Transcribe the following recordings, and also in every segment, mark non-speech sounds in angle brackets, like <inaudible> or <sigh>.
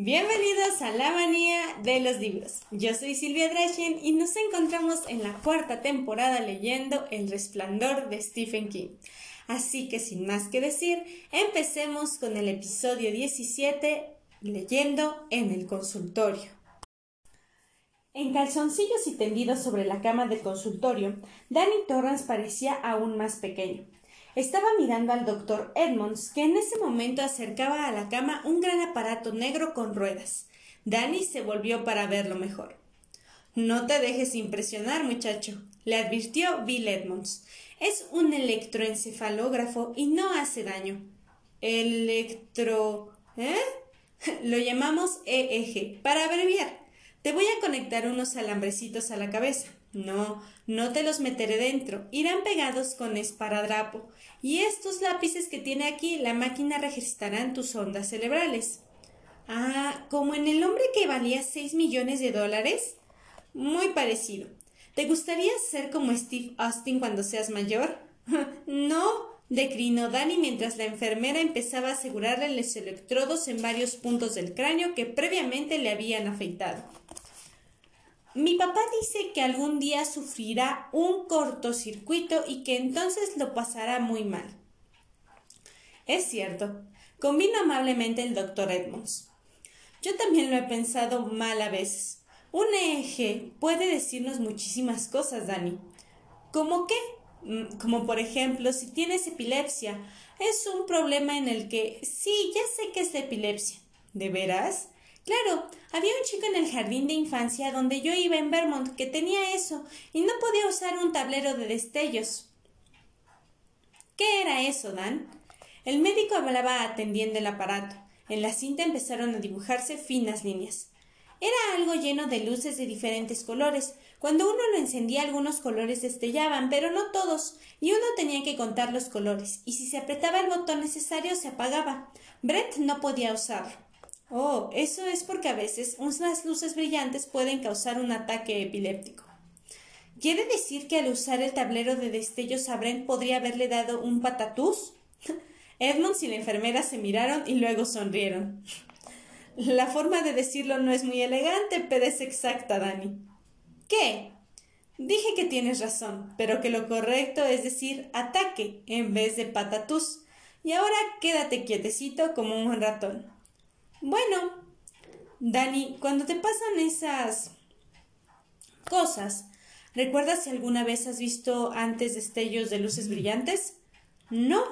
Bienvenidos a la manía de los libros. Yo soy Silvia Drachen y nos encontramos en la cuarta temporada leyendo El resplandor de Stephen King. Así que sin más que decir, empecemos con el episodio 17, leyendo en el consultorio. En calzoncillos y tendidos sobre la cama del consultorio, Danny Torrance parecía aún más pequeño. Estaba mirando al doctor Edmonds, que en ese momento acercaba a la cama un gran aparato negro con ruedas. Danny se volvió para verlo mejor. No te dejes impresionar, muchacho, le advirtió Bill Edmonds. Es un electroencefalógrafo y no hace daño. Electro. ¿Eh? <laughs> Lo llamamos EEG, para abreviar. Te voy a conectar unos alambrecitos a la cabeza. No, no te los meteré dentro. Irán pegados con esparadrapo. Y estos lápices que tiene aquí, la máquina registrarán tus ondas cerebrales. Ah, como en el hombre que valía seis millones de dólares. Muy parecido. ¿Te gustaría ser como Steve Austin cuando seas mayor? <laughs> no, declinó Danny mientras la enfermera empezaba a asegurarle los electrodos en varios puntos del cráneo que previamente le habían afeitado. Mi papá dice que algún día sufrirá un cortocircuito y que entonces lo pasará muy mal. Es cierto, convino amablemente el doctor Edmonds. Yo también lo he pensado mal a veces. Un eje puede decirnos muchísimas cosas, Dani. ¿Cómo qué? Mm, como por ejemplo, si tienes epilepsia. Es un problema en el que sí, ya sé que es epilepsia. ¿De veras? Claro, había un chico en el jardín de infancia donde yo iba en Vermont que tenía eso y no podía usar un tablero de destellos. ¿Qué era eso, Dan? El médico hablaba atendiendo el aparato. En la cinta empezaron a dibujarse finas líneas. Era algo lleno de luces de diferentes colores. Cuando uno lo encendía algunos colores destellaban, pero no todos, y uno tenía que contar los colores, y si se apretaba el botón necesario se apagaba. Brett no podía usarlo. Oh, eso es porque a veces unas luces brillantes pueden causar un ataque epiléptico. ¿Quiere decir que al usar el tablero de destellos a podría haberle dado un patatús? <laughs> Edmonds y la enfermera se miraron y luego sonrieron. La forma de decirlo no es muy elegante, pero es exacta, Dani. ¿Qué? Dije que tienes razón, pero que lo correcto es decir ataque en vez de patatús. Y ahora quédate quietecito como un ratón. Bueno, Dani, cuando te pasan esas cosas, ¿recuerdas si alguna vez has visto antes destellos de luces brillantes? No.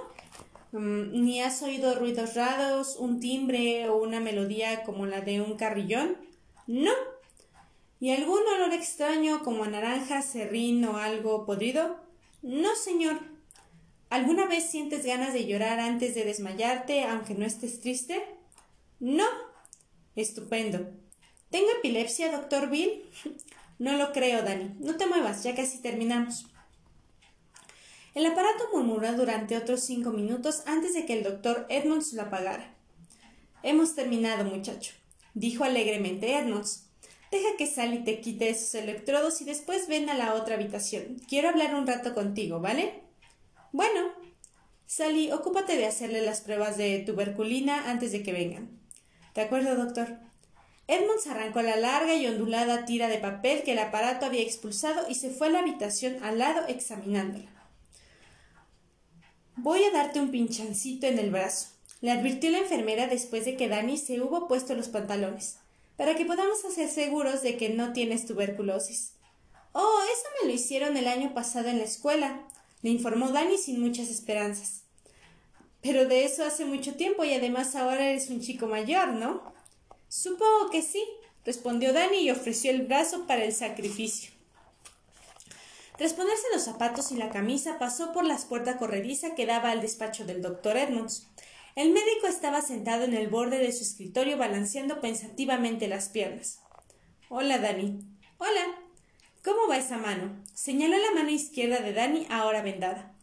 Mm, ¿Ni has oído ruidos raros, un timbre o una melodía como la de un carrillón? No. ¿Y algún olor extraño como a naranja, serrín o algo podrido? No, señor. ¿Alguna vez sientes ganas de llorar antes de desmayarte, aunque no estés triste? No. Estupendo. ¿Tengo epilepsia, doctor Bill? <laughs> No lo creo, Dani. No te muevas, ya casi terminamos. El aparato murmuró durante otros cinco minutos antes de que el doctor Edmonds lo apagara. Hemos terminado, muchacho, dijo alegremente Edmonds. Deja que Sally te quite esos electrodos y después ven a la otra habitación. Quiero hablar un rato contigo, ¿vale? Bueno. Sally, ocúpate de hacerle las pruebas de tuberculina antes de que vengan. De acuerdo, doctor. Edmonds arrancó la larga y ondulada tira de papel que el aparato había expulsado y se fue a la habitación al lado examinándola. Voy a darte un pinchancito en el brazo, le advirtió la enfermera después de que Danny se hubo puesto los pantalones, para que podamos hacer seguros de que no tienes tuberculosis. Oh, eso me lo hicieron el año pasado en la escuela, le informó Danny sin muchas esperanzas. Pero de eso hace mucho tiempo y además ahora eres un chico mayor, ¿no? Supongo que sí, respondió Danny y ofreció el brazo para el sacrificio. Tras ponerse los zapatos y la camisa, pasó por la puerta corrediza que daba al despacho del doctor Edmonds. El médico estaba sentado en el borde de su escritorio balanceando pensativamente las piernas. Hola, Danny. Hola. ¿Cómo va esa mano? Señaló la mano izquierda de Danny, ahora vendada.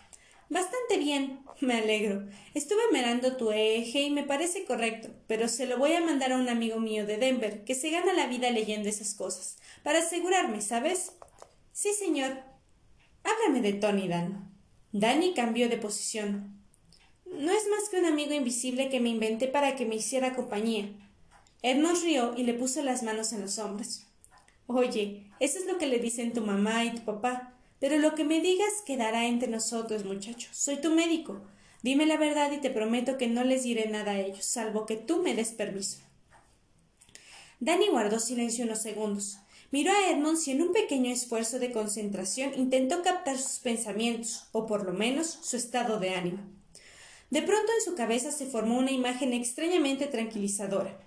Bastante bien, <laughs> me alegro. Estuve mirando tu eje y me parece correcto, pero se lo voy a mandar a un amigo mío de Denver, que se gana la vida leyendo esas cosas, para asegurarme, ¿sabes? Sí, señor. Háblame de Tony, Dan. Danny cambió de posición. No es más que un amigo invisible que me inventé para que me hiciera compañía. Edmond rió y le puso las manos en los hombros. Oye, eso es lo que le dicen tu mamá y tu papá. Pero lo que me digas quedará entre nosotros, muchacho. Soy tu médico. Dime la verdad y te prometo que no les diré nada a ellos, salvo que tú me des permiso. Danny guardó silencio unos segundos. Miró a Edmonds y en un pequeño esfuerzo de concentración intentó captar sus pensamientos, o por lo menos su estado de ánimo. De pronto en su cabeza se formó una imagen extrañamente tranquilizadora.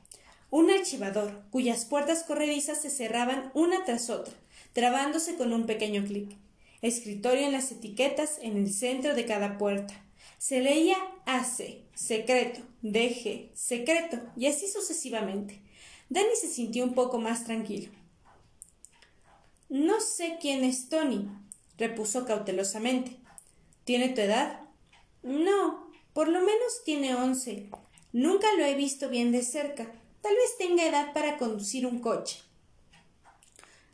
Un archivador, cuyas puertas corredizas se cerraban una tras otra, trabándose con un pequeño clic. Escritorio en las etiquetas en el centro de cada puerta. Se leía AC, secreto, DG, secreto, y así sucesivamente. Danny se sintió un poco más tranquilo. No sé quién es Tony, repuso cautelosamente. ¿Tiene tu edad? No, por lo menos tiene once. Nunca lo he visto bien de cerca. Tal vez tenga edad para conducir un coche.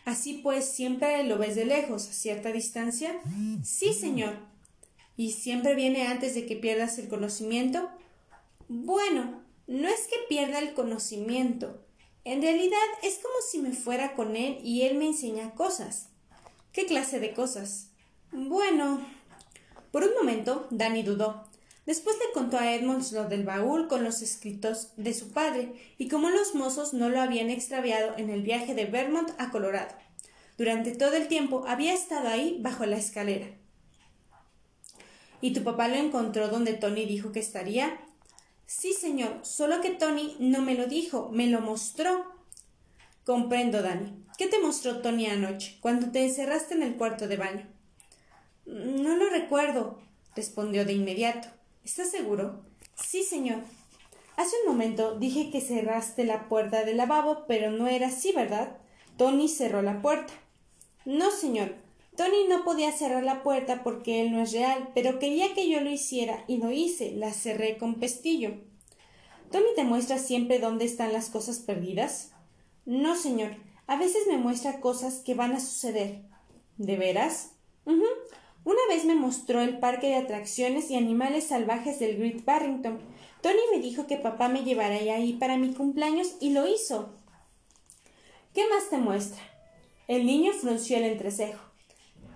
Así pues, siempre lo ves de lejos, a cierta distancia. Sí, señor. ¿Y siempre viene antes de que pierdas el conocimiento? Bueno, no es que pierda el conocimiento, en realidad es como si me fuera con él y él me enseña cosas. ¿Qué clase de cosas? Bueno. Por un momento, Danny dudó. Después le contó a Edmonds lo del baúl con los escritos de su padre y cómo los mozos no lo habían extraviado en el viaje de Vermont a Colorado. Durante todo el tiempo había estado ahí bajo la escalera. ¿Y tu papá lo encontró donde Tony dijo que estaría? Sí, señor, solo que Tony no me lo dijo, me lo mostró. Comprendo, Dani. ¿Qué te mostró Tony anoche, cuando te encerraste en el cuarto de baño? No lo recuerdo, respondió de inmediato. ¿Estás seguro? Sí, señor. Hace un momento dije que cerraste la puerta del lavabo, pero no era así, ¿verdad? Tony cerró la puerta. No, señor. Tony no podía cerrar la puerta porque él no es real, pero quería que yo lo hiciera y lo hice, la cerré con pestillo. ¿Tony te muestra siempre dónde están las cosas perdidas? No, señor. A veces me muestra cosas que van a suceder. ¿De veras? Una vez me mostró el parque de atracciones y animales salvajes del Great Barrington. Tony me dijo que papá me llevaría ahí para mi cumpleaños y lo hizo. ¿Qué más te muestra? El niño frunció el entrecejo.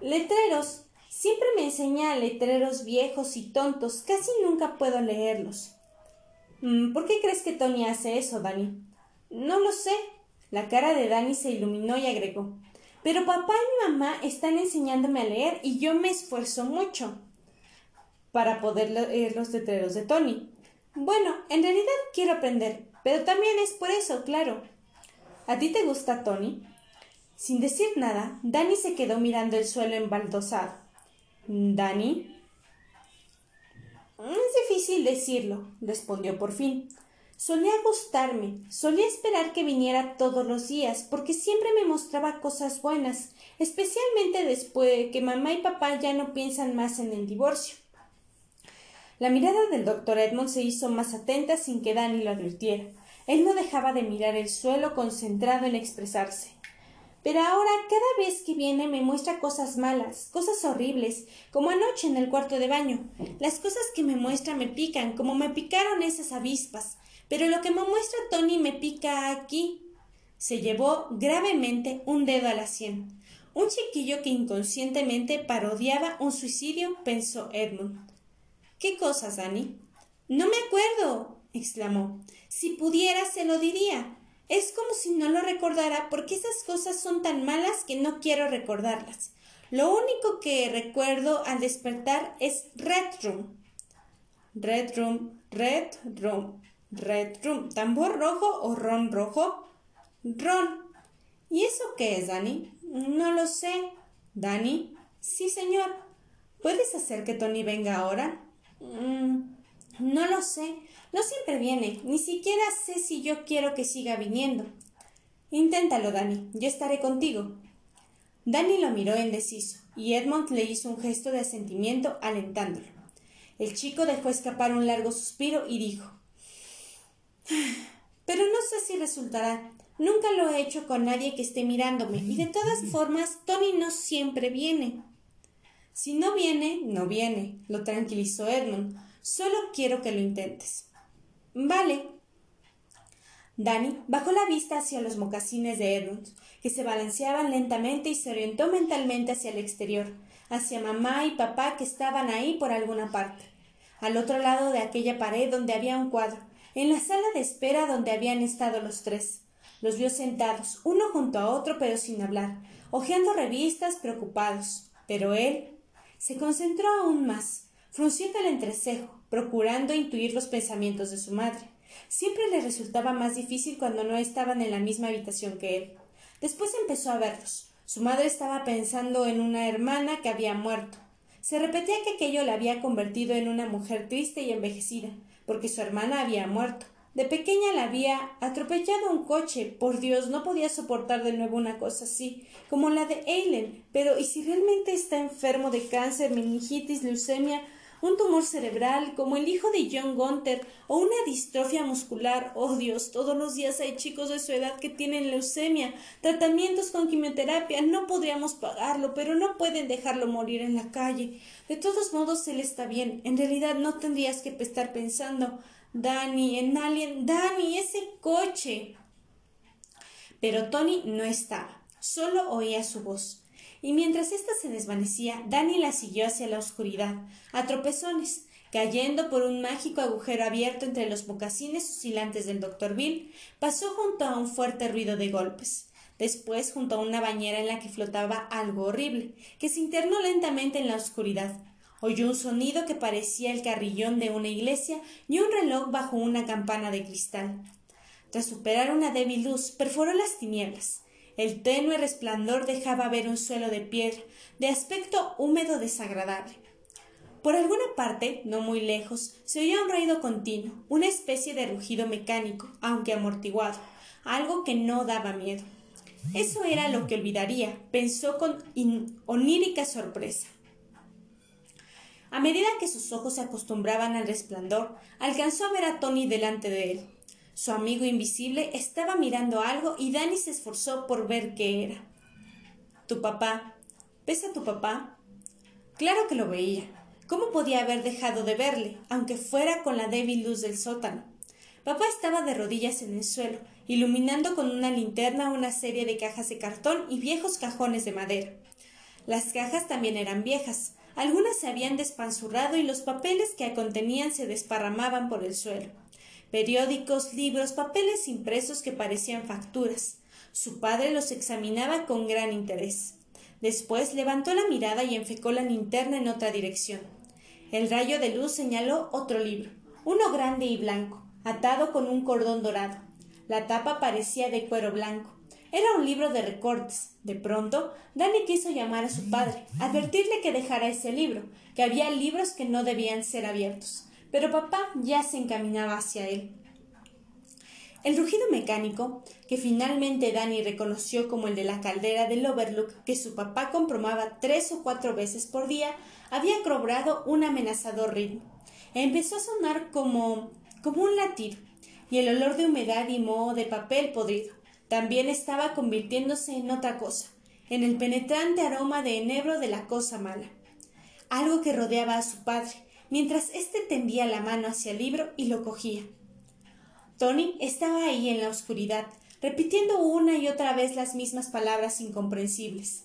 Letreros. Siempre me enseña letreros viejos y tontos. Casi nunca puedo leerlos. Mm, ¿Por qué crees que Tony hace eso, Dani? No lo sé. La cara de Dani se iluminó y agregó. Pero papá y mamá están enseñándome a leer y yo me esfuerzo mucho para poder leer los letreros de Tony. Bueno, en realidad quiero aprender, pero también es por eso, claro. ¿A ti te gusta Tony? Sin decir nada, Dani se quedó mirando el suelo embaldosado. ¿Dani? Es difícil decirlo, respondió por fin. Solía gustarme, solía esperar que viniera todos los días, porque siempre me mostraba cosas buenas, especialmente después de que mamá y papá ya no piensan más en el divorcio. La mirada del doctor Edmond se hizo más atenta sin que Dani lo advirtiera. Él no dejaba de mirar el suelo concentrado en expresarse. Pero ahora cada vez que viene me muestra cosas malas, cosas horribles, como anoche en el cuarto de baño. Las cosas que me muestra me pican, como me picaron esas avispas. Pero lo que me muestra Tony me pica aquí. Se llevó gravemente un dedo a la sien. Un chiquillo que inconscientemente parodiaba un suicidio, pensó Edmund. ¿Qué cosas, Dani? No me acuerdo, exclamó. Si pudiera, se lo diría. Es como si no lo recordara porque esas cosas son tan malas que no quiero recordarlas. Lo único que recuerdo al despertar es Red Room. Red Room, Red Room, Red Room. ¿Tambor rojo o ron rojo? Ron. ¿Y eso qué es, Dani? No lo sé. ¿Dani? Sí, señor. ¿Puedes hacer que Tony venga ahora? Mm, no lo sé. No siempre viene. Ni siquiera sé si yo quiero que siga viniendo. Inténtalo, Dani. Yo estaré contigo. Dani lo miró indeciso, y Edmond le hizo un gesto de asentimiento alentándolo. El chico dejó escapar un largo suspiro y dijo Pero no sé si resultará. Nunca lo he hecho con nadie que esté mirándome, y de todas formas Tony no siempre viene. Si no viene, no viene, lo tranquilizó Edmond. Solo quiero que lo intentes. Vale. Danny bajó la vista hacia los mocasines de Edmund, que se balanceaban lentamente y se orientó mentalmente hacia el exterior, hacia mamá y papá que estaban ahí por alguna parte, al otro lado de aquella pared donde había un cuadro, en la sala de espera donde habían estado los tres. Los vio sentados, uno junto a otro, pero sin hablar, hojeando revistas, preocupados. Pero él se concentró aún más, frunciendo el entrecejo, procurando intuir los pensamientos de su madre. Siempre le resultaba más difícil cuando no estaban en la misma habitación que él. Después empezó a verlos. Su madre estaba pensando en una hermana que había muerto. Se repetía que aquello la había convertido en una mujer triste y envejecida, porque su hermana había muerto. De pequeña la había atropellado un coche. Por Dios, no podía soportar de nuevo una cosa así, como la de Eileen. Pero ¿y si realmente está enfermo de cáncer, meningitis, leucemia un tumor cerebral como el hijo de John Gunther o una distrofia muscular. Oh Dios, todos los días hay chicos de su edad que tienen leucemia, tratamientos con quimioterapia. No podríamos pagarlo, pero no pueden dejarlo morir en la calle. De todos modos, él está bien. En realidad no tendrías que estar pensando Dani, en Alien, Dani, ese coche. Pero Tony no estaba. Solo oía su voz y mientras ésta se desvanecía, Danny la siguió hacia la oscuridad, a tropezones, cayendo por un mágico agujero abierto entre los mocasines oscilantes del doctor Bill, pasó junto a un fuerte ruido de golpes. Después junto a una bañera en la que flotaba algo horrible, que se internó lentamente en la oscuridad. Oyó un sonido que parecía el carrillón de una iglesia y un reloj bajo una campana de cristal. Tras superar una débil luz, perforó las tinieblas. El tenue resplandor dejaba ver un suelo de piedra, de aspecto húmedo desagradable. Por alguna parte, no muy lejos, se oía un ruido continuo, una especie de rugido mecánico, aunque amortiguado, algo que no daba miedo. Eso era lo que olvidaría, pensó con onírica sorpresa. A medida que sus ojos se acostumbraban al resplandor, alcanzó a ver a Tony delante de él. Su amigo invisible estaba mirando algo y Dani se esforzó por ver qué era. ¿Tu papá? ¿Ves a tu papá? Claro que lo veía. ¿Cómo podía haber dejado de verle, aunque fuera con la débil luz del sótano? Papá estaba de rodillas en el suelo, iluminando con una linterna una serie de cajas de cartón y viejos cajones de madera. Las cajas también eran viejas. Algunas se habían despanzurrado y los papeles que contenían se desparramaban por el suelo periódicos, libros, papeles impresos que parecían facturas. Su padre los examinaba con gran interés. Después levantó la mirada y enfecó la linterna en otra dirección. El rayo de luz señaló otro libro, uno grande y blanco, atado con un cordón dorado. La tapa parecía de cuero blanco. Era un libro de recortes. De pronto, Dani quiso llamar a su padre, advertirle que dejara ese libro, que había libros que no debían ser abiertos pero papá ya se encaminaba hacia él. El rugido mecánico, que finalmente Danny reconoció como el de la caldera del Overlook que su papá comprobaba tres o cuatro veces por día, había cobrado un amenazador ritmo. Empezó a sonar como como un latido, y el olor de humedad y moho de papel podrido también estaba convirtiéndose en otra cosa, en el penetrante aroma de enebro de la cosa mala. Algo que rodeaba a su padre, mientras éste tendía la mano hacia el libro y lo cogía. Tony estaba ahí en la oscuridad, repitiendo una y otra vez las mismas palabras incomprensibles.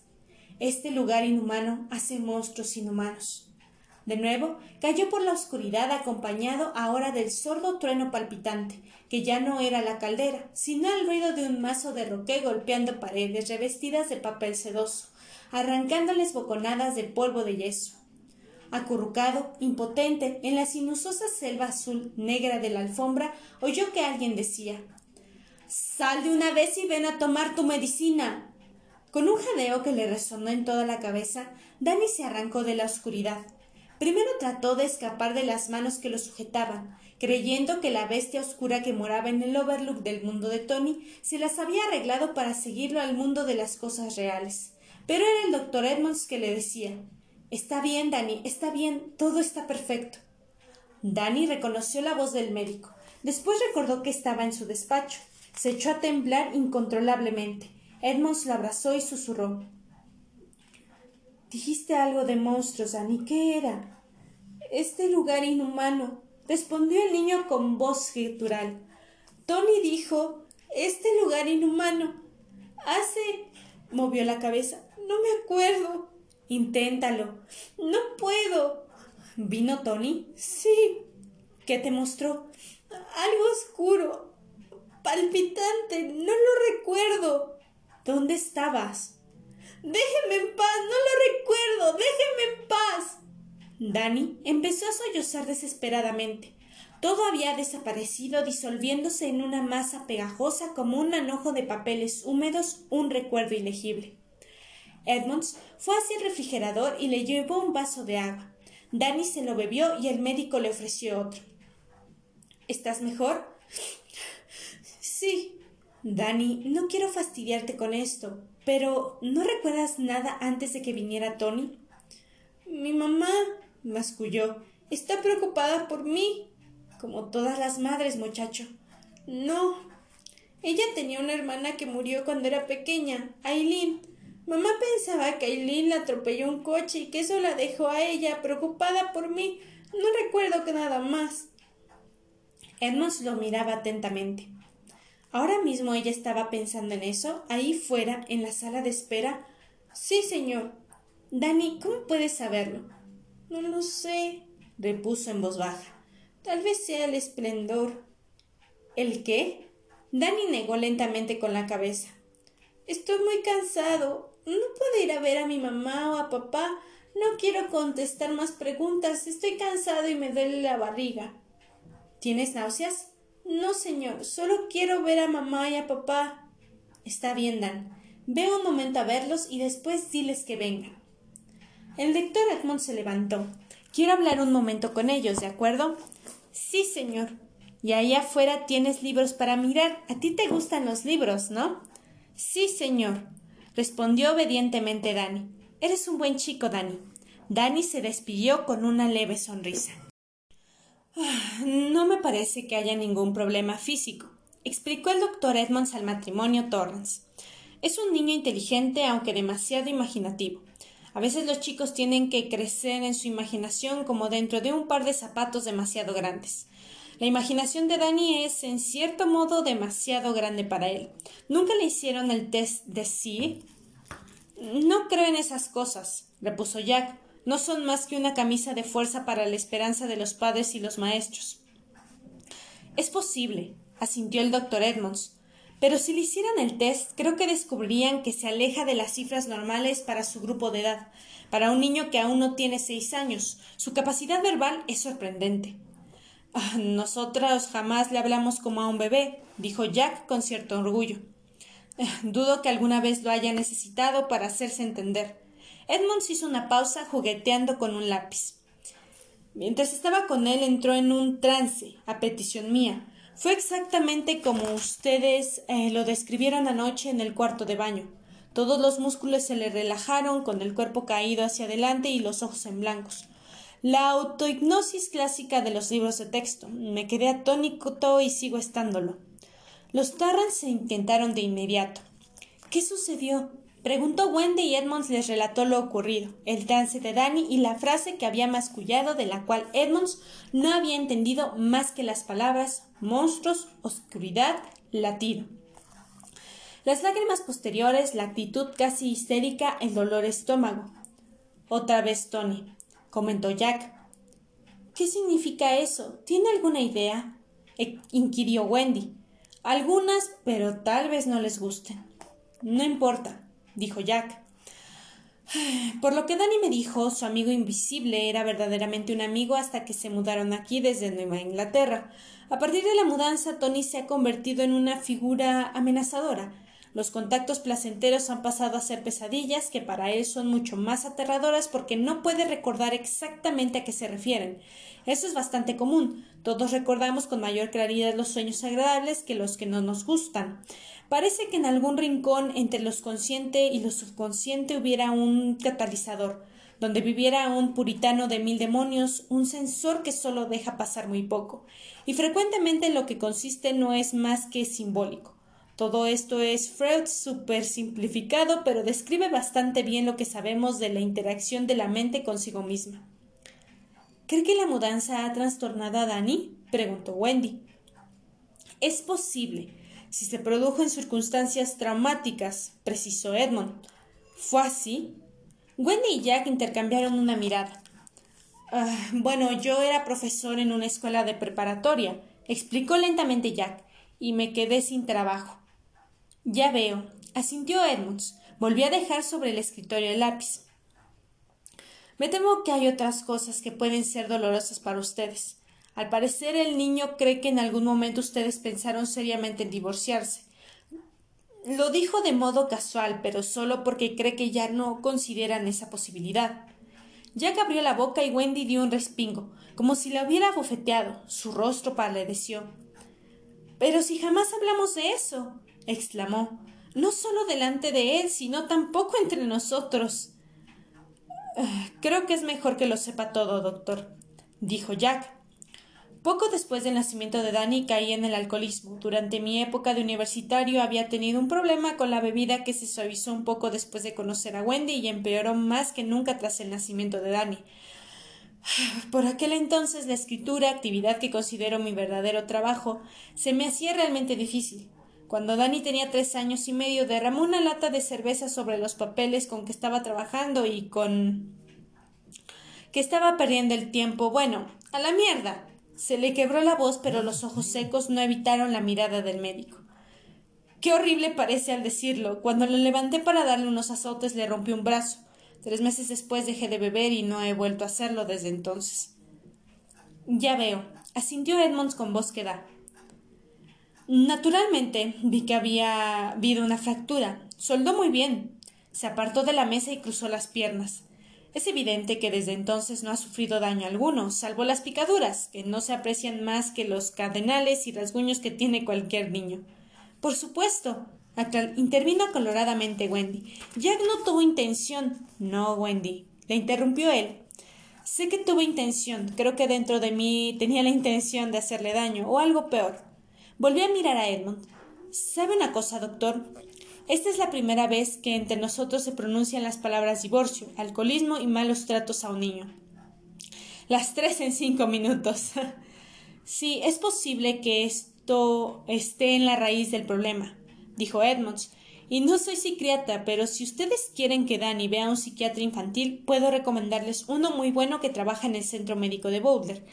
Este lugar inhumano hace monstruos inhumanos. De nuevo cayó por la oscuridad acompañado ahora del sordo trueno palpitante, que ya no era la caldera, sino el ruido de un mazo de roque golpeando paredes revestidas de papel sedoso, arrancándoles boconadas de polvo de yeso acurrucado, impotente, en la sinuosa selva azul negra de la alfombra, oyó que alguien decía Sal de una vez y ven a tomar tu medicina. Con un jadeo que le resonó en toda la cabeza, Danny se arrancó de la oscuridad. Primero trató de escapar de las manos que lo sujetaban, creyendo que la bestia oscura que moraba en el overlook del mundo de Tony se las había arreglado para seguirlo al mundo de las cosas reales. Pero era el doctor Edmonds que le decía Está bien, Dani, está bien, todo está perfecto. Dani reconoció la voz del médico. Después recordó que estaba en su despacho. Se echó a temblar incontrolablemente. Edmonds lo abrazó y susurró. Dijiste algo de monstruos, Dani. ¿Qué era? Este lugar inhumano, respondió el niño con voz gutural. Tony dijo este lugar inhumano. Hace. movió la cabeza. No me acuerdo. Inténtalo. No puedo. ¿Vino Tony? Sí. ¿Qué te mostró? Algo oscuro. Palpitante. No lo recuerdo. ¿Dónde estabas? Déjeme en paz. No lo recuerdo. Déjeme en paz. Dani empezó a sollozar desesperadamente. Todo había desaparecido, disolviéndose en una masa pegajosa como un manojo de papeles húmedos, un recuerdo ilegible. Edmonds fue hacia el refrigerador y le llevó un vaso de agua. Danny se lo bebió y el médico le ofreció otro. ¿Estás mejor? Sí. Danny, no quiero fastidiarte con esto, pero ¿no recuerdas nada antes de que viniera Tony? Mi mamá, masculló, está preocupada por mí como todas las madres, muchacho. No. Ella tenía una hermana que murió cuando era pequeña, Aileen. Mamá pensaba que Aileen la atropelló un coche y que eso la dejó a ella preocupada por mí. No recuerdo que nada más. Edmonds lo miraba atentamente. Ahora mismo ella estaba pensando en eso, ahí fuera, en la sala de espera. Sí, señor. Dani, ¿cómo puedes saberlo? No lo sé, repuso en voz baja. Tal vez sea el esplendor. ¿El qué? Danny negó lentamente con la cabeza. Estoy muy cansado. No puedo ir a ver a mi mamá o a papá. No quiero contestar más preguntas. Estoy cansado y me duele la barriga. ¿Tienes náuseas? No, señor. Solo quiero ver a mamá y a papá. Está bien, Dan. Ve un momento a verlos y después diles que vengan. El doctor Edmond se levantó. Quiero hablar un momento con ellos, ¿de acuerdo? Sí, señor. Y ahí afuera tienes libros para mirar. A ti te gustan los libros, ¿no? Sí, señor, respondió obedientemente Dani. Eres un buen chico, Dani. Dani se despidió con una leve sonrisa. Ah, no me parece que haya ningún problema físico, explicó el doctor Edmonds al matrimonio Torrance. Es un niño inteligente, aunque demasiado imaginativo. A veces los chicos tienen que crecer en su imaginación como dentro de un par de zapatos demasiado grandes. La imaginación de Danny es, en cierto modo, demasiado grande para él. ¿Nunca le hicieron el test de sí? No creo en esas cosas, repuso Jack. No son más que una camisa de fuerza para la esperanza de los padres y los maestros. Es posible, asintió el doctor Edmonds. Pero si le hicieran el test, creo que descubrirían que se aleja de las cifras normales para su grupo de edad. Para un niño que aún no tiene seis años, su capacidad verbal es sorprendente. Nosotros jamás le hablamos como a un bebé, dijo Jack con cierto orgullo. <laughs> Dudo que alguna vez lo haya necesitado para hacerse entender. Edmonds hizo una pausa jugueteando con un lápiz. Mientras estaba con él entró en un trance, a petición mía, fue exactamente como ustedes eh, lo describieron anoche en el cuarto de baño. Todos los músculos se le relajaron, con el cuerpo caído hacia adelante y los ojos en blancos. La autohipnosis clásica de los libros de texto. Me quedé atónito y sigo estándolo. Los Tarrant se intentaron de inmediato. ¿Qué sucedió? Preguntó Wendy y Edmonds les relató lo ocurrido, el trance de Danny y la frase que había mascullado de la cual Edmonds no había entendido más que las palabras monstruos, oscuridad, latido. Las lágrimas posteriores, la actitud casi histérica, el dolor estómago. Otra vez Tony, comentó Jack. ¿Qué significa eso? ¿Tiene alguna idea? E, inquirió Wendy. Algunas, pero tal vez no les gusten. No importa, dijo Jack. Por lo que Danny me dijo, su amigo invisible era verdaderamente un amigo hasta que se mudaron aquí desde Nueva Inglaterra. A partir de la mudanza, Tony se ha convertido en una figura amenazadora. Los contactos placenteros han pasado a ser pesadillas que para él son mucho más aterradoras porque no puede recordar exactamente a qué se refieren. Eso es bastante común. Todos recordamos con mayor claridad los sueños agradables que los que no nos gustan. Parece que en algún rincón entre lo consciente y lo subconsciente hubiera un catalizador, donde viviera un puritano de mil demonios, un sensor que solo deja pasar muy poco, y frecuentemente lo que consiste no es más que simbólico. Todo esto es Freud super simplificado, pero describe bastante bien lo que sabemos de la interacción de la mente consigo misma. ¿Cree que la mudanza ha trastornado a Dani? preguntó Wendy. Es posible, si se produjo en circunstancias traumáticas, precisó Edmond. ¿Fue así? Wendy y Jack intercambiaron una mirada. Ah, bueno, yo era profesor en una escuela de preparatoria, explicó lentamente Jack, y me quedé sin trabajo. Ya veo, asintió Edmonds. Volvió a dejar sobre el escritorio el lápiz. Me temo que hay otras cosas que pueden ser dolorosas para ustedes. Al parecer el niño cree que en algún momento ustedes pensaron seriamente en divorciarse. Lo dijo de modo casual, pero solo porque cree que ya no consideran esa posibilidad. Jack abrió la boca y Wendy dio un respingo, como si la hubiera bofeteado. Su rostro palideció. Pero si jamás hablamos de eso, exclamó, no solo delante de él, sino tampoco entre nosotros. Ah, creo que es mejor que lo sepa todo, doctor, dijo Jack. Poco después del nacimiento de Danny caí en el alcoholismo. Durante mi época de universitario había tenido un problema con la bebida que se suavizó un poco después de conocer a Wendy y empeoró más que nunca tras el nacimiento de Danny. Por aquel entonces la escritura, actividad que considero mi verdadero trabajo, se me hacía realmente difícil. Cuando Danny tenía tres años y medio derramó una lata de cerveza sobre los papeles con que estaba trabajando y con que estaba perdiendo el tiempo. Bueno, a la mierda. Se le quebró la voz, pero los ojos secos no evitaron la mirada del médico. Qué horrible parece al decirlo. Cuando lo levanté para darle unos azotes le rompí un brazo. Tres meses después dejé de beber y no he vuelto a hacerlo desde entonces. Ya veo, asintió Edmonds con voz que da. Naturalmente vi que había habido una fractura. Soldó muy bien. Se apartó de la mesa y cruzó las piernas. Es evidente que desde entonces no ha sufrido daño alguno, salvo las picaduras, que no se aprecian más que los cardenales y rasguños que tiene cualquier niño. Por supuesto, intervino coloradamente Wendy. Jack no tuvo intención. No, Wendy. Le interrumpió él. Sé que tuvo intención. Creo que dentro de mí tenía la intención de hacerle daño, o algo peor. Volví a mirar a Edmund. ¿Sabe una cosa, doctor? Esta es la primera vez que entre nosotros se pronuncian las palabras divorcio, alcoholismo y malos tratos a un niño. Las tres en cinco minutos. <laughs> sí, es posible que esto esté en la raíz del problema, dijo Edmonds. Y no soy psiquiatra, pero si ustedes quieren que Danny vea a un psiquiatra infantil, puedo recomendarles uno muy bueno que trabaja en el centro médico de Boulder.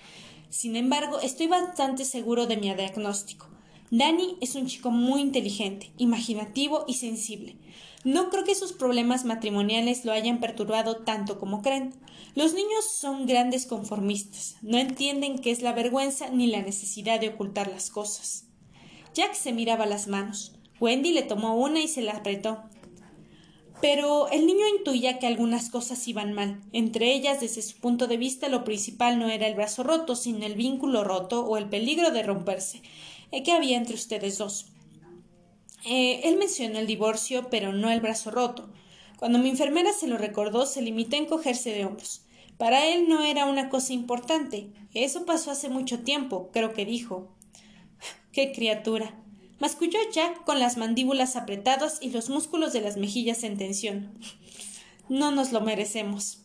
Sin embargo, estoy bastante seguro de mi diagnóstico. Danny es un chico muy inteligente, imaginativo y sensible. No creo que sus problemas matrimoniales lo hayan perturbado tanto como creen. Los niños son grandes conformistas, no entienden qué es la vergüenza ni la necesidad de ocultar las cosas. Jack se miraba las manos. Wendy le tomó una y se la apretó. Pero el niño intuía que algunas cosas iban mal. Entre ellas, desde su punto de vista, lo principal no era el brazo roto, sino el vínculo roto o el peligro de romperse. Eh, que había entre ustedes dos. Eh, él mencionó el divorcio, pero no el brazo roto. Cuando mi enfermera se lo recordó, se limitó a encogerse de hombros. Para él no era una cosa importante. Eso pasó hace mucho tiempo, creo que dijo. <sighs> ¡Qué criatura! Masculló Jack con las mandíbulas apretadas y los músculos de las mejillas en tensión. <laughs> No nos lo merecemos.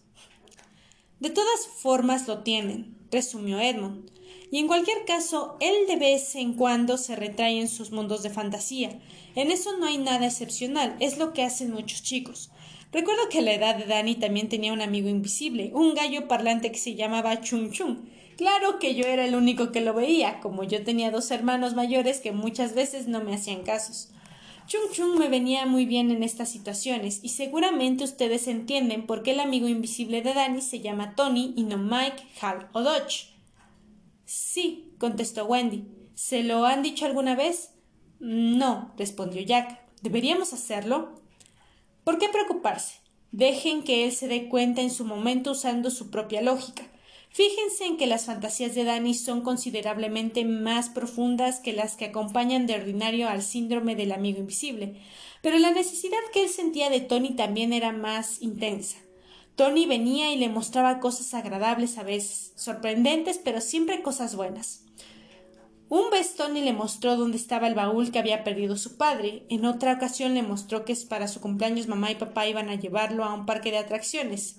De todas formas lo tienen, resumió Edmund y en cualquier caso, él de vez en cuando se retrae en sus mundos de fantasía. En eso no hay nada excepcional, es lo que hacen muchos chicos. Recuerdo que a la edad de Danny también tenía un amigo invisible, un gallo parlante que se llamaba Chum Chum. Claro que yo era el único que lo veía, como yo tenía dos hermanos mayores que muchas veces no me hacían casos. Chung Chung me venía muy bien en estas situaciones, y seguramente ustedes entienden por qué el amigo invisible de Danny se llama Tony y no Mike, Hal o Dodge. Sí, contestó Wendy. ¿Se lo han dicho alguna vez? No, respondió Jack. ¿Deberíamos hacerlo? ¿Por qué preocuparse? Dejen que él se dé cuenta en su momento usando su propia lógica. Fíjense en que las fantasías de Danny son considerablemente más profundas que las que acompañan de ordinario al síndrome del amigo invisible, pero la necesidad que él sentía de Tony también era más intensa. Tony venía y le mostraba cosas agradables a veces, sorprendentes, pero siempre cosas buenas. Un vez Tony le mostró dónde estaba el baúl que había perdido su padre. En otra ocasión le mostró que para su cumpleaños mamá y papá iban a llevarlo a un parque de atracciones.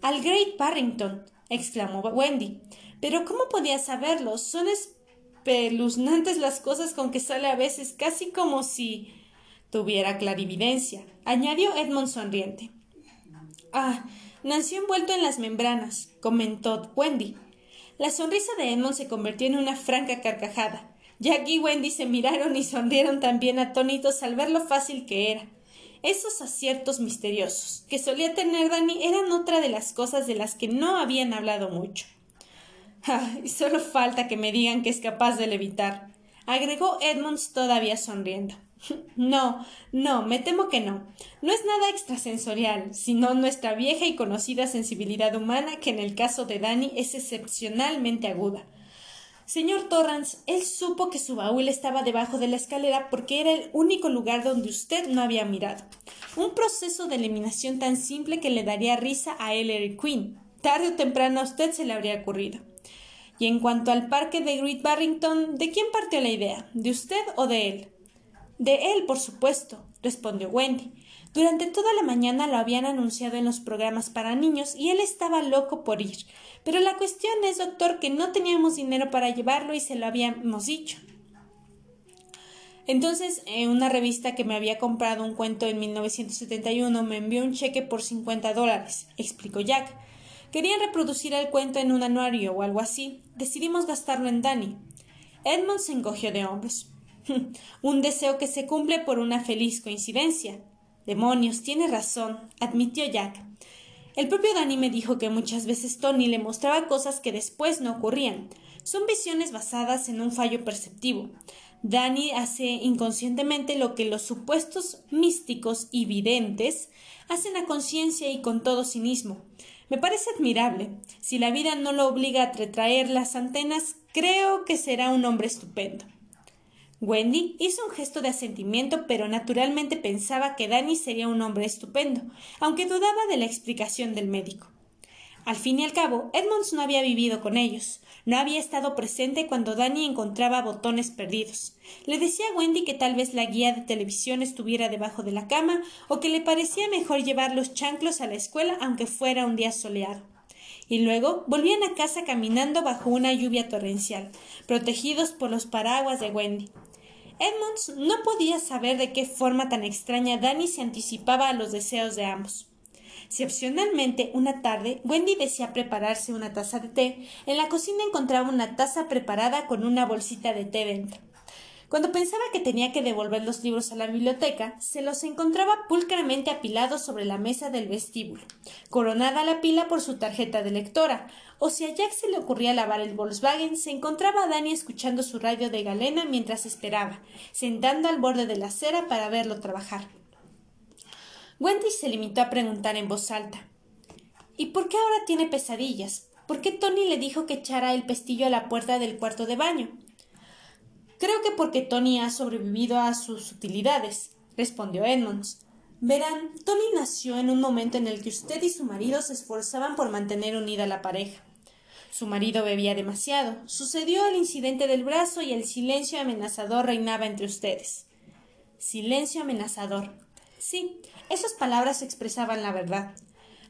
Al Great Barrington, exclamó Wendy. Pero ¿cómo podía saberlo? Son espeluznantes las cosas con que sale a veces, casi como si tuviera clarividencia, añadió Edmond sonriente. Ah, nació envuelto en las membranas, comentó Wendy. La sonrisa de Edmond se convirtió en una franca carcajada. Jack y Wendy se miraron y sonrieron también atónitos al ver lo fácil que era. Esos aciertos misteriosos que solía tener Dani eran otra de las cosas de las que no habían hablado mucho. Ah, y solo falta que me digan que es capaz de levitar, agregó Edmonds todavía sonriendo. <laughs> No, no, me temo que no. No es nada extrasensorial, sino nuestra vieja y conocida sensibilidad humana que en el caso de Dani es excepcionalmente aguda. Señor Torrance, él supo que su baúl estaba debajo de la escalera porque era el único lugar donde usted no había mirado. Un proceso de eliminación tan simple que le daría risa a Ellery Queen. Tarde o temprano a usted se le habría ocurrido. Y en cuanto al parque de Great Barrington, ¿de quién partió la idea? ¿De usted o de él? De él, por supuesto, respondió Wendy. Durante toda la mañana lo habían anunciado en los programas para niños y él estaba loco por ir. Pero la cuestión es, doctor, que no teníamos dinero para llevarlo y se lo habíamos dicho. Entonces, en una revista que me había comprado un cuento en 1971 me envió un cheque por 50 dólares, explicó Jack. Querían reproducir el cuento en un anuario o algo así. Decidimos gastarlo en Danny. Edmund se encogió de hombros. <laughs> un deseo que se cumple por una feliz coincidencia. Demonios, tiene razón, admitió Jack. El propio Danny me dijo que muchas veces Tony le mostraba cosas que después no ocurrían. Son visiones basadas en un fallo perceptivo. Danny hace inconscientemente lo que los supuestos místicos y videntes hacen a conciencia y con todo cinismo. Me parece admirable. Si la vida no lo obliga a retraer las antenas, creo que será un hombre estupendo. Wendy hizo un gesto de asentimiento, pero naturalmente pensaba que Danny sería un hombre estupendo, aunque dudaba de la explicación del médico. Al fin y al cabo, Edmonds no había vivido con ellos, no había estado presente cuando Danny encontraba botones perdidos. Le decía a Wendy que tal vez la guía de televisión estuviera debajo de la cama o que le parecía mejor llevar los chanclos a la escuela aunque fuera un día soleado y luego volvían a casa caminando bajo una lluvia torrencial, protegidos por los paraguas de Wendy. Edmonds no podía saber de qué forma tan extraña Danny se anticipaba a los deseos de ambos. Si opcionalmente una tarde Wendy decía prepararse una taza de té, en la cocina encontraba una taza preparada con una bolsita de té dentro. Cuando pensaba que tenía que devolver los libros a la biblioteca, se los encontraba pulcramente apilados sobre la mesa del vestíbulo, coronada la pila por su tarjeta de lectora, o si a Jack se le ocurría lavar el Volkswagen, se encontraba a Dani escuchando su radio de galena mientras esperaba, sentando al borde de la acera para verlo trabajar. Wendy se limitó a preguntar en voz alta ¿Y por qué ahora tiene pesadillas? ¿Por qué Tony le dijo que echara el pestillo a la puerta del cuarto de baño? Creo que porque Tony ha sobrevivido a sus utilidades, respondió Edmonds. Verán, Tony nació en un momento en el que usted y su marido se esforzaban por mantener unida la pareja. Su marido bebía demasiado. Sucedió el incidente del brazo y el silencio amenazador reinaba entre ustedes. Silencio amenazador. Sí, esas palabras expresaban la verdad.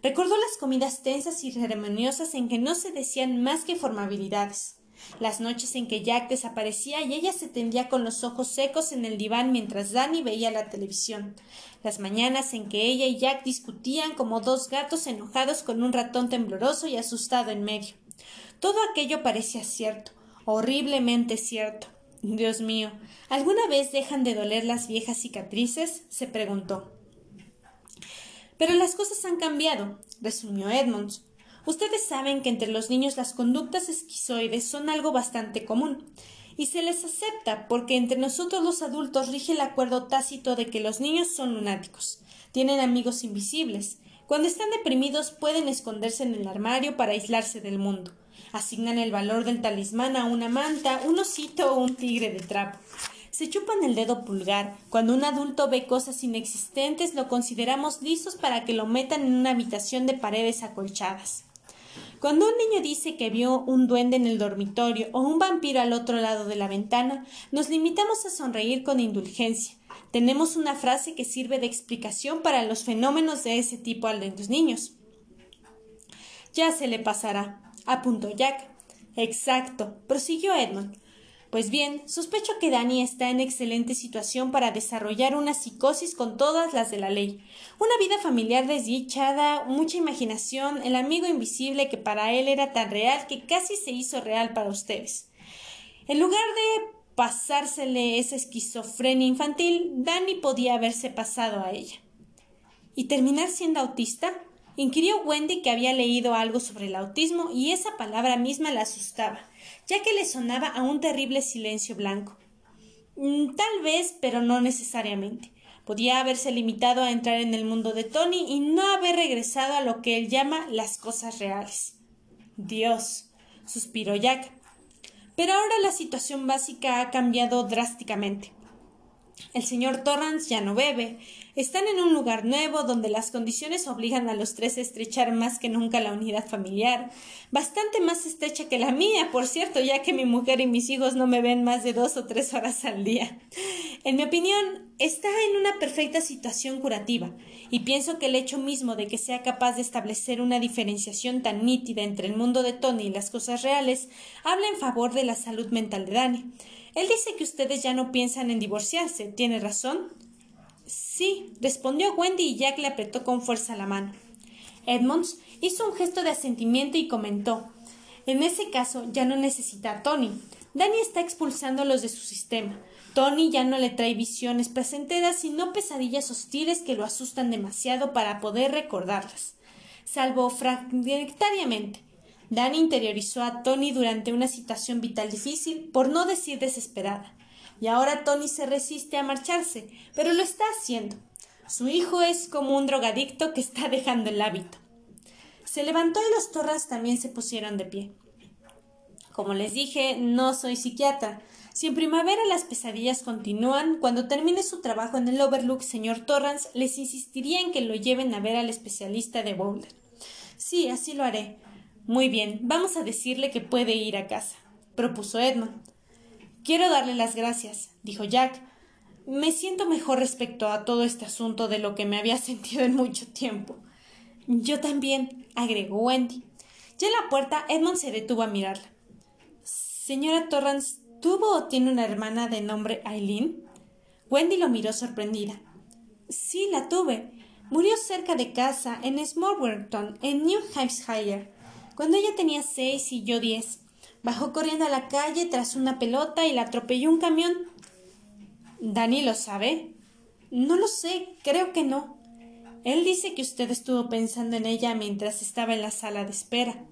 Recordó las comidas tensas y ceremoniosas en que no se decían más que formabilidades las noches en que Jack desaparecía y ella se tendía con los ojos secos en el diván mientras Danny veía la televisión, las mañanas en que ella y Jack discutían como dos gatos enojados con un ratón tembloroso y asustado en medio. Todo aquello parecía cierto, horriblemente cierto. Dios mío, ¿alguna vez dejan de doler las viejas cicatrices? se preguntó. Pero las cosas han cambiado, resumió Edmonds. Ustedes saben que entre los niños las conductas esquizoides son algo bastante común, y se les acepta porque entre nosotros los adultos rige el acuerdo tácito de que los niños son lunáticos, tienen amigos invisibles, cuando están deprimidos pueden esconderse en el armario para aislarse del mundo, asignan el valor del talismán a una manta, un osito o un tigre de trapo. Se chupan el dedo pulgar. Cuando un adulto ve cosas inexistentes, lo consideramos listos para que lo metan en una habitación de paredes acolchadas. Cuando un niño dice que vio un duende en el dormitorio o un vampiro al otro lado de la ventana, nos limitamos a sonreír con indulgencia. Tenemos una frase que sirve de explicación para los fenómenos de ese tipo de los niños. Ya se le pasará, apuntó Jack. Exacto, prosiguió Edmund. Pues bien, sospecho que Dani está en excelente situación para desarrollar una psicosis con todas las de la ley. Una vida familiar desdichada, mucha imaginación, el amigo invisible que para él era tan real que casi se hizo real para ustedes. En lugar de pasársele esa esquizofrenia infantil, Dani podía haberse pasado a ella. ¿Y terminar siendo autista? inquirió Wendy que había leído algo sobre el autismo y esa palabra misma la asustaba ya que le sonaba a un terrible silencio blanco. Mm, tal vez, pero no necesariamente. Podía haberse limitado a entrar en el mundo de Tony y no haber regresado a lo que él llama las cosas reales. Dios, suspiró Jack. Pero ahora la situación básica ha cambiado drásticamente. El señor Torrance ya no bebe. Están en un lugar nuevo donde las condiciones obligan a los tres a estrechar más que nunca la unidad familiar. Bastante más estrecha que la mía, por cierto, ya que mi mujer y mis hijos no me ven más de dos o tres horas al día. En mi opinión, está en una perfecta situación curativa, y pienso que el hecho mismo de que sea capaz de establecer una diferenciación tan nítida entre el mundo de Tony y las cosas reales habla en favor de la salud mental de Dani. Él dice que ustedes ya no piensan en divorciarse. ¿Tiene razón? Sí, respondió Wendy y Jack le apretó con fuerza la mano. Edmonds hizo un gesto de asentimiento y comentó En ese caso ya no necesita a Tony. Danny está expulsándolos de su sistema. Tony ya no le trae visiones placenteras, sino pesadillas hostiles que lo asustan demasiado para poder recordarlas, salvo fragmentariamente. Dan interiorizó a Tony durante una situación vital difícil, por no decir desesperada. Y ahora Tony se resiste a marcharse, pero lo está haciendo. Su hijo es como un drogadicto que está dejando el hábito. Se levantó y los torras también se pusieron de pie. Como les dije, no soy psiquiatra. Si en primavera las pesadillas continúan, cuando termine su trabajo en el Overlook, señor Torrance les insistiría en que lo lleven a ver al especialista de Boulder. Sí, así lo haré. Muy bien, vamos a decirle que puede ir a casa, propuso Edmund. Quiero darle las gracias, dijo Jack. Me siento mejor respecto a todo este asunto de lo que me había <laughs> sentido en mucho tiempo. Yo también, agregó Wendy. Ya en la puerta, Edmund se detuvo a mirarla. Señora Torrance, ¿tuvo o tiene una hermana de nombre Eileen? Wendy lo miró sorprendida. Sí, la tuve. Murió cerca de casa, en Smallworthton, en New Hampshire cuando ella tenía seis y yo diez. Bajó corriendo a la calle tras una pelota y la atropelló un camión. ¿Dani lo sabe? No lo sé, creo que no. Él dice que usted estuvo pensando en ella mientras estaba en la sala de espera.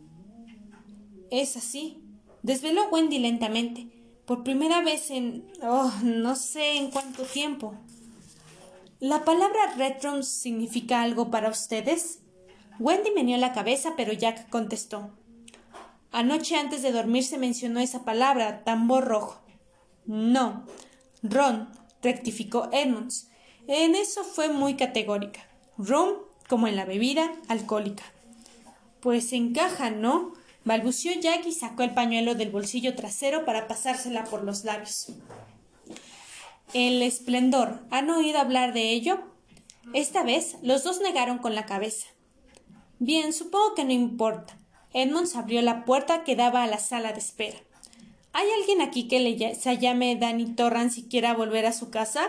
Es así. Desveló Wendy lentamente. Por primera vez en. Oh, no sé en cuánto tiempo. ¿La palabra retron significa algo para ustedes? Wendy meneó la cabeza, pero Jack contestó. Anoche antes de dormir se mencionó esa palabra, tambor rojo. No. Ron, rectificó Edmonds. En eso fue muy categórica. Ron, como en la bebida alcohólica. Pues encaja, ¿no? balbució Jack y sacó el pañuelo del bolsillo trasero para pasársela por los labios. El esplendor. ¿Han oído hablar de ello? Esta vez los dos negaron con la cabeza. Bien, supongo que no importa. Edmonds abrió la puerta que daba a la sala de espera. ¿Hay alguien aquí que le se llame Danny Torrance y quiera volver a su casa?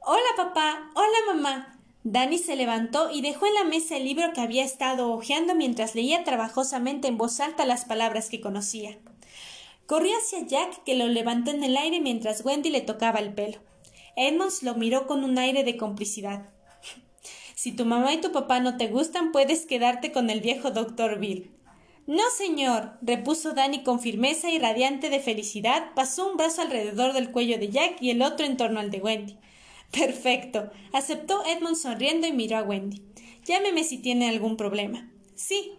Hola, papá. Hola, mamá. Danny se levantó y dejó en la mesa el libro que había estado hojeando mientras leía trabajosamente en voz alta las palabras que conocía. Corrió hacia Jack, que lo levantó en el aire mientras Wendy le tocaba el pelo. Edmonds lo miró con un aire de complicidad. <laughs> Si tu mamá y tu papá no te gustan, puedes quedarte con el viejo doctor Bill. No, señor, repuso Danny con firmeza y radiante de felicidad, pasó un brazo alrededor del cuello de Jack y el otro en torno al de Wendy. Perfecto, aceptó Edmund sonriendo y miró a Wendy. Llámeme si tiene algún problema. Sí,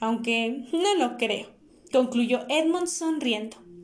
aunque no lo creo, concluyó Edmund sonriendo.